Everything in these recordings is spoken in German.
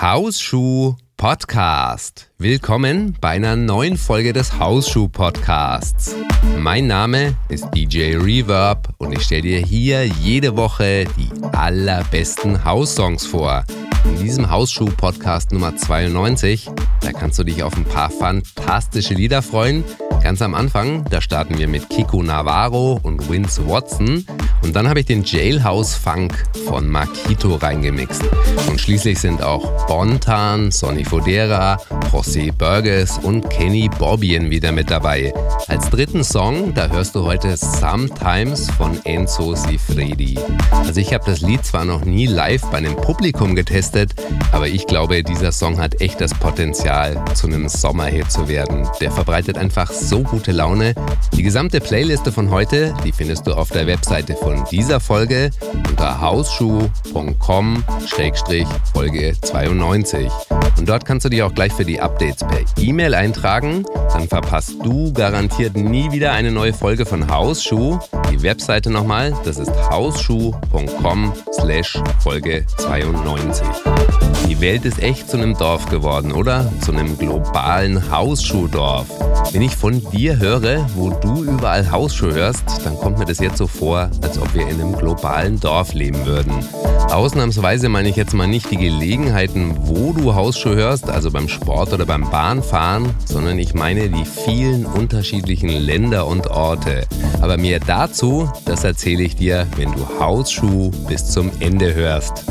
Hausschuh Podcast. Willkommen bei einer neuen Folge des Hausschuh Podcasts. Mein Name ist DJ Reverb und ich stelle dir hier jede Woche die allerbesten Haussongs vor. In diesem Hausschuh Podcast Nummer 92, da kannst du dich auf ein paar fantastische Lieder freuen. Ganz am Anfang, da starten wir mit Kiko Navarro und Vince Watson. Und dann habe ich den Jailhouse Funk von Makito reingemixt. Und schließlich sind auch Bontan, Sonny Fodera, José Burgess und Kenny Bobbien wieder mit dabei. Als dritten Song, da hörst du heute Sometimes von Enzo Sifredi. Also ich habe das Lied zwar noch nie live bei einem Publikum getestet, aber ich glaube, dieser Song hat echt das Potenzial, zu einem Sommerhit zu werden. Der verbreitet einfach so gute Laune. Die gesamte Playliste von heute, die findest du auf der Webseite von dieser Folge unter hausschuh.com-folge 92. Und dort kannst du dich auch gleich für die Updates per E-Mail eintragen. Dann verpasst du garantiert nie wieder eine neue Folge von Hausschuh. Die Webseite nochmal, das ist hausschuh.com slash Folge 92. Die Welt ist echt zu einem Dorf geworden, oder? Zu einem globalen Hausschuhdorf. Wenn ich von dir höre, wo du überall Hausschuh hörst, dann kommt mir das jetzt so vor, als ob wir in einem globalen Dorf leben würden. Ausnahmsweise meine ich jetzt mal nicht die Gelegenheiten, wo du Hausschuh hörst, also beim Sport oder beim Bahnfahren, sondern ich meine die vielen unterschiedlichen Länder und Orte. Aber mehr dazu, das erzähle ich dir, wenn du Hausschuh bis zum Ende hörst.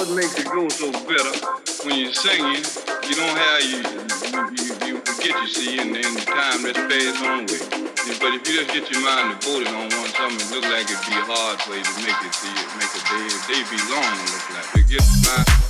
what makes it go so better when you're singing, you don't have you you, you, you forget you see and then the time that's passed on with. But if you just get your mind devoted on one something, it look like it'd be hard for you to make it see it, make a day, day be long look like. It get my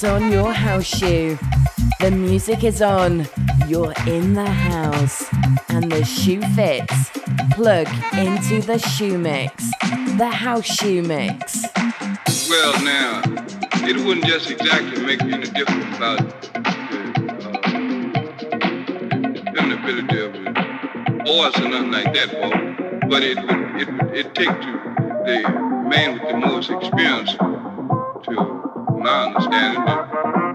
put on your house shoe. The music is on, you're in the house, and the shoe fits. Plug into the shoe mix, the house shoe mix. Well, now, it wouldn't just exactly make any difference about the uh, ability of the voice or nothing like that, Paul, but it would it, it take to the man with the most experience my understanding, to,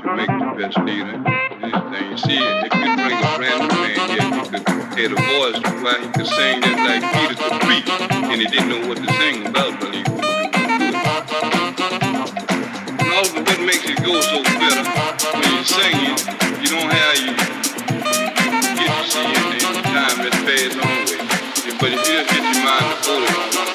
to make the best leader. Anything you see, if you bring a brand new man here, he could hear the voice why he could sing just like Peter could preach, and he didn't know what to sing about, but he could do it. And also, what makes it go so better when you're singing, you don't have you get to see in the time that fades on with. But if you just get your mind on something, it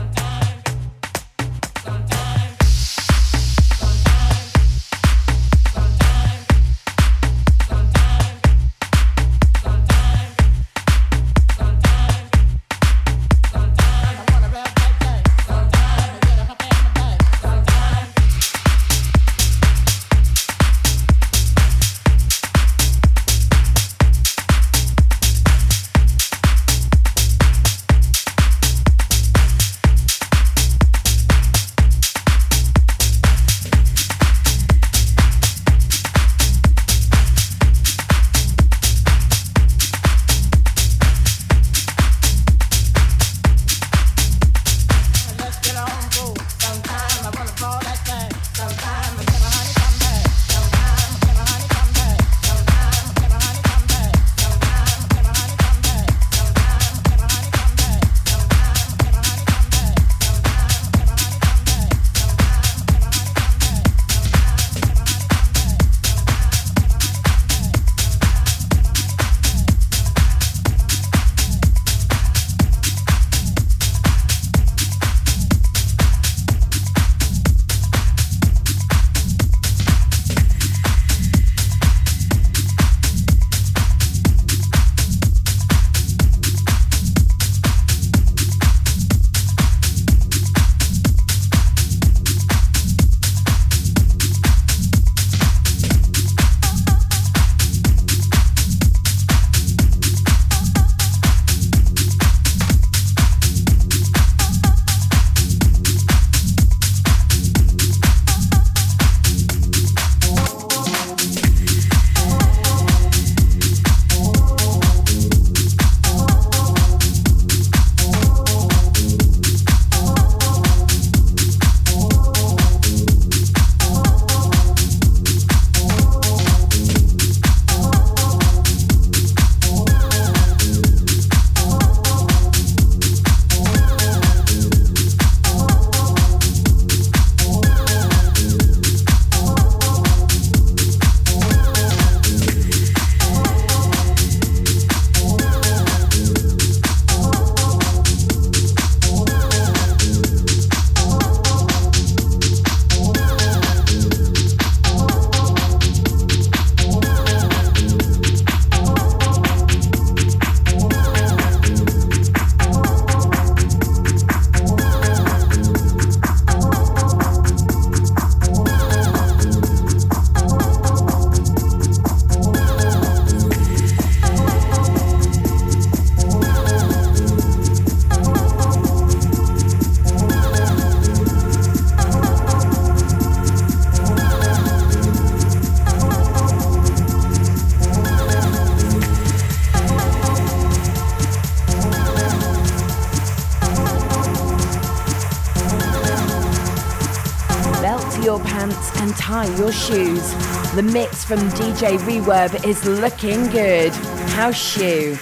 Your shoes. The mix from DJ Reverb is looking good. House Shoe.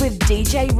With DJ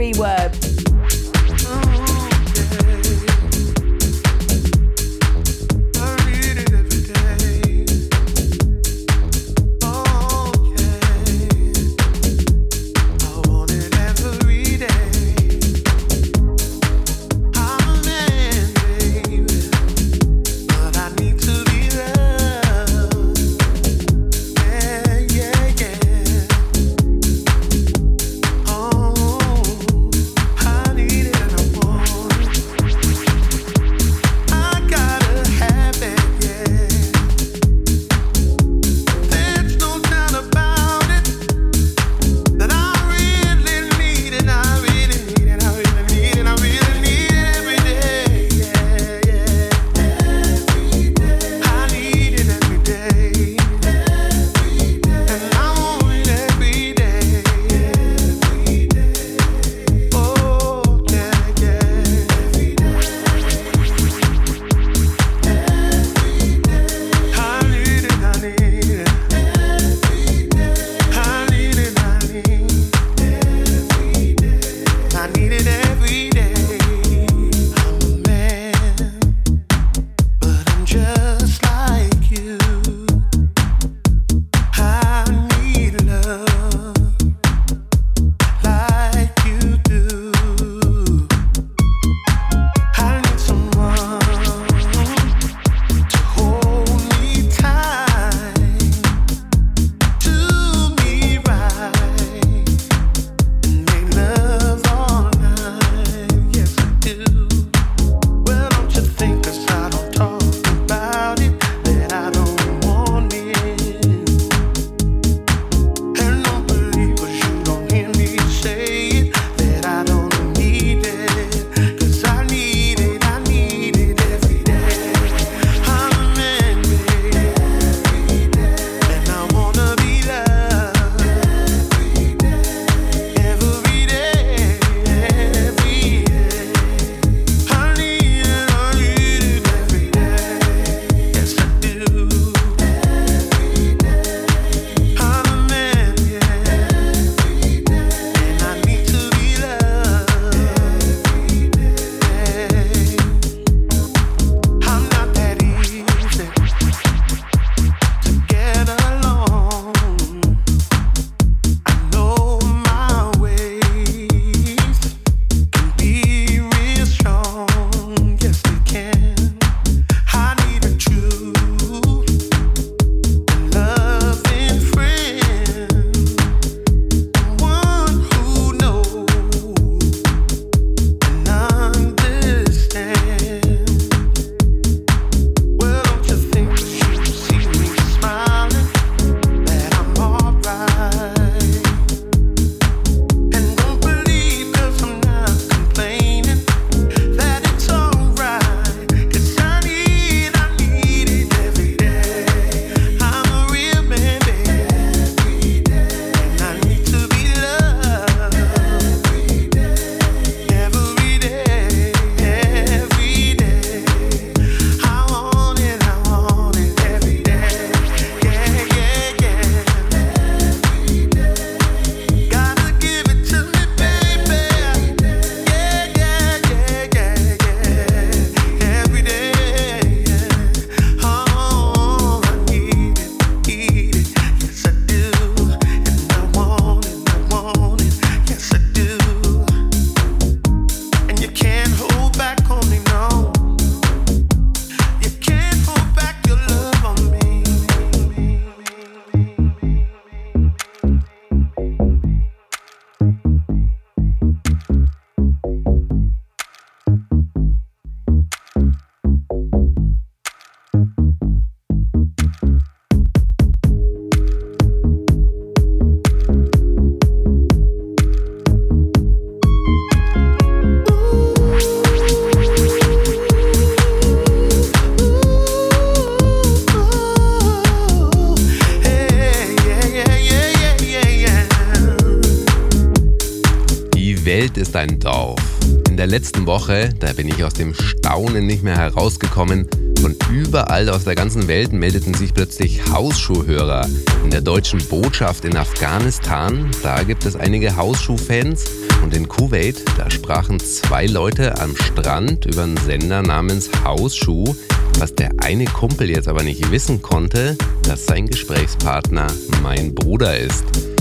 Reverb. ist ein Dorf. In der letzten Woche, da bin ich aus dem Staunen nicht mehr herausgekommen, Von überall aus der ganzen Welt meldeten sich plötzlich Hausschuhhörer. In der deutschen Botschaft in Afghanistan, da gibt es einige Hausschuhfans. Und in Kuwait, da sprachen zwei Leute am Strand über einen Sender namens Hausschuh. Was der eine Kumpel jetzt aber nicht wissen konnte, dass sein Gesprächspartner mein Bruder ist.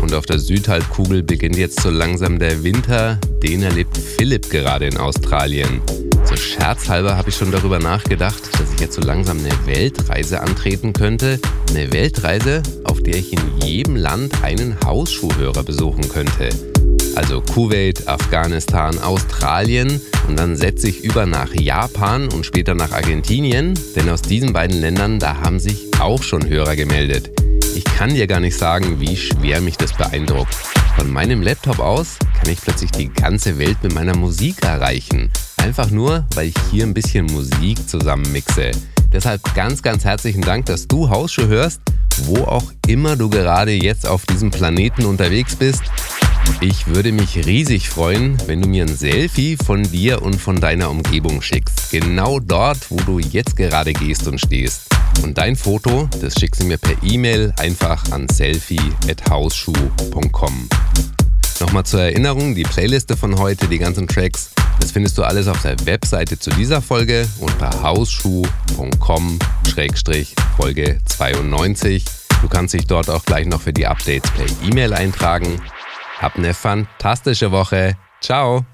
Und auf der Südhalbkugel beginnt jetzt so langsam der Winter. Den erlebt Philipp gerade in Australien. So scherzhalber habe ich schon darüber nachgedacht, dass ich jetzt so langsam eine Weltreise antreten könnte. Eine Weltreise, auf der ich in jedem Land einen Hausschuhhörer besuchen könnte. Also Kuwait, Afghanistan, Australien und dann setze ich über nach Japan und später nach Argentinien, denn aus diesen beiden Ländern, da haben sich auch schon Hörer gemeldet. Ich kann dir gar nicht sagen, wie schwer mich das beeindruckt. Von meinem Laptop aus kann ich plötzlich die ganze Welt mit meiner Musik erreichen. Einfach nur, weil ich hier ein bisschen Musik zusammenmixe. Deshalb ganz, ganz herzlichen Dank, dass du Hausschuh hörst, wo auch immer du gerade jetzt auf diesem Planeten unterwegs bist. Ich würde mich riesig freuen, wenn du mir ein Selfie von dir und von deiner Umgebung schickst. Genau dort, wo du jetzt gerade gehst und stehst. Und dein Foto, das schickst du mir per E-Mail einfach an selfie.hausschuh.com. Nochmal zur Erinnerung, die Playliste von heute, die ganzen Tracks, das findest du alles auf der Webseite zu dieser Folge unter hausschuh.com-Folge 92. Du kannst dich dort auch gleich noch für die Updates per E-Mail eintragen. Hab eine fantastische Woche. Ciao.